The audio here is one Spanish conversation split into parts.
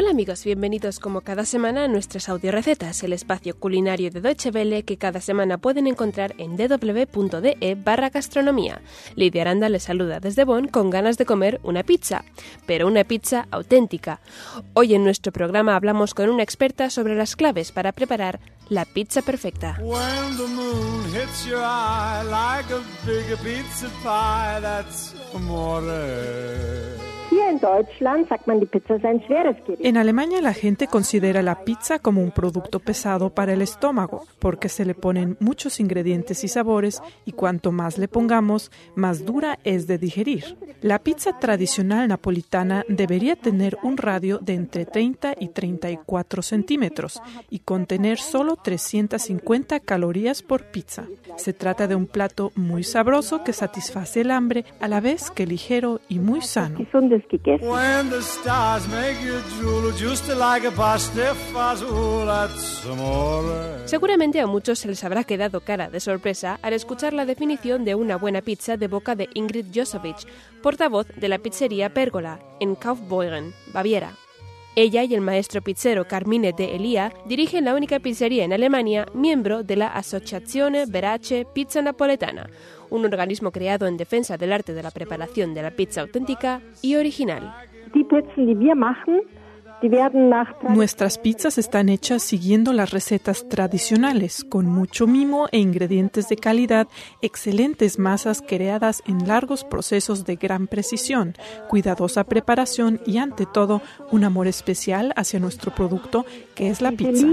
Hola amigos, bienvenidos como cada semana a nuestras recetas, el espacio culinario de Deutsche Welle que cada semana pueden encontrar en www.de barra gastronomía. Lidia Aranda les saluda desde Bonn con ganas de comer una pizza, pero una pizza auténtica. Hoy en nuestro programa hablamos con una experta sobre las claves para preparar la pizza perfecta. En Alemania la gente considera la pizza como un producto pesado para el estómago, porque se le ponen muchos ingredientes y sabores y cuanto más le pongamos, más dura es de digerir. La pizza tradicional napolitana debería tener un radio de entre 30 y 34 centímetros y contener solo 350 calorías por pizza. Se trata de un plato muy sabroso que satisface el hambre a la vez que ligero y muy sano. Seguramente a muchos se les habrá quedado cara de sorpresa al escuchar la definición de una buena pizza de boca de Ingrid Josovich, portavoz de la pizzería Pérgola, en Kaufbeuren, Baviera. Ella y el maestro pizzero Carmine de Elia dirigen la única pizzería en Alemania miembro de la Associazione Verace Pizza Napoletana, un organismo creado en defensa del arte de la preparación de la pizza auténtica y original. Nuestras pizzas están hechas siguiendo las recetas tradicionales, con mucho mimo e ingredientes de calidad, excelentes masas creadas en largos procesos de gran precisión, cuidadosa preparación y ante todo un amor especial hacia nuestro producto que es la pizza.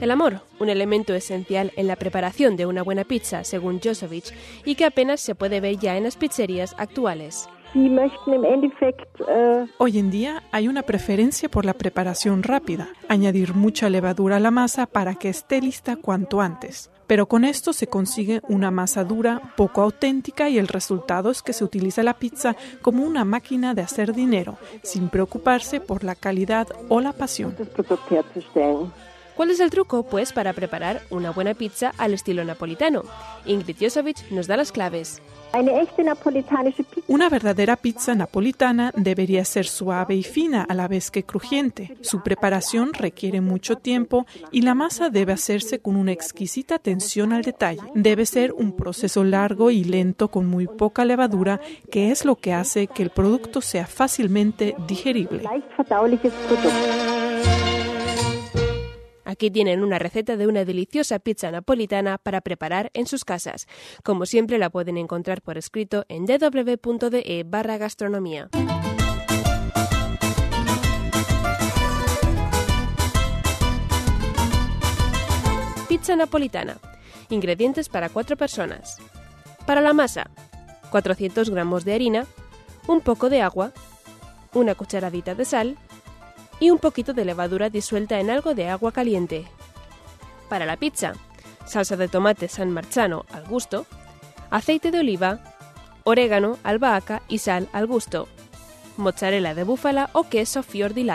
El amor, un elemento esencial en la preparación de una buena pizza, según Josovich, y que apenas se puede ver ya en las pizzerías actuales. Hoy en día hay una preferencia por la preparación rápida, añadir mucha levadura a la masa para que esté lista cuanto antes. Pero con esto se consigue una masa dura, poco auténtica y el resultado es que se utiliza la pizza como una máquina de hacer dinero, sin preocuparse por la calidad o la pasión. ¿Cuál es el truco, pues, para preparar una buena pizza al estilo napolitano? Ingrid Josovich nos da las claves. Una verdadera pizza napolitana debería ser suave y fina a la vez que crujiente. Su preparación requiere mucho tiempo y la masa debe hacerse con una exquisita atención al detalle. Debe ser un proceso largo y lento con muy poca levadura, que es lo que hace que el producto sea fácilmente digerible. Aquí tienen una receta de una deliciosa pizza napolitana para preparar en sus casas. Como siempre la pueden encontrar por escrito en www.de barra gastronomía. Pizza napolitana. Ingredientes para cuatro personas. Para la masa, 400 gramos de harina, un poco de agua, una cucharadita de sal, y un poquito de levadura disuelta en algo de agua caliente. Para la pizza, salsa de tomate San Marzano al gusto, aceite de oliva, orégano, albahaca y sal al gusto, mozzarella de búfala o queso fior di.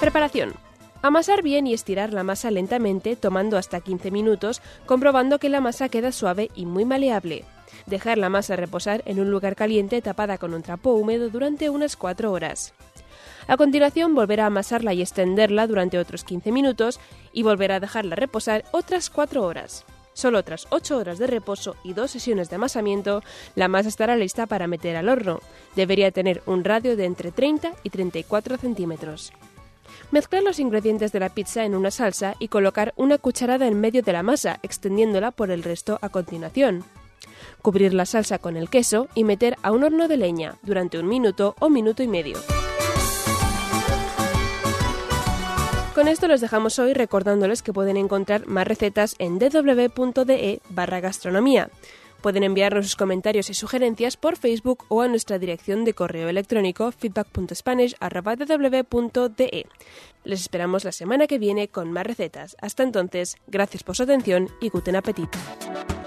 Preparación. Amasar bien y estirar la masa lentamente, tomando hasta 15 minutos, comprobando que la masa queda suave y muy maleable. Dejar la masa reposar en un lugar caliente tapada con un trapo húmedo durante unas 4 horas. A continuación, volver a amasarla y extenderla durante otros 15 minutos y volver a dejarla reposar otras 4 horas. Solo tras 8 horas de reposo y dos sesiones de amasamiento, la masa estará lista para meter al horno. Debería tener un radio de entre 30 y 34 centímetros. Mezclar los ingredientes de la pizza en una salsa y colocar una cucharada en medio de la masa, extendiéndola por el resto a continuación cubrir la salsa con el queso y meter a un horno de leña durante un minuto o minuto y medio. Con esto los dejamos hoy recordándoles que pueden encontrar más recetas en www.de barra gastronomía. Pueden enviarnos sus comentarios y sugerencias por Facebook o a nuestra dirección de correo electrónico feedback.spanish.ww.de. Les esperamos la semana que viene con más recetas. Hasta entonces, gracias por su atención y guten appetit.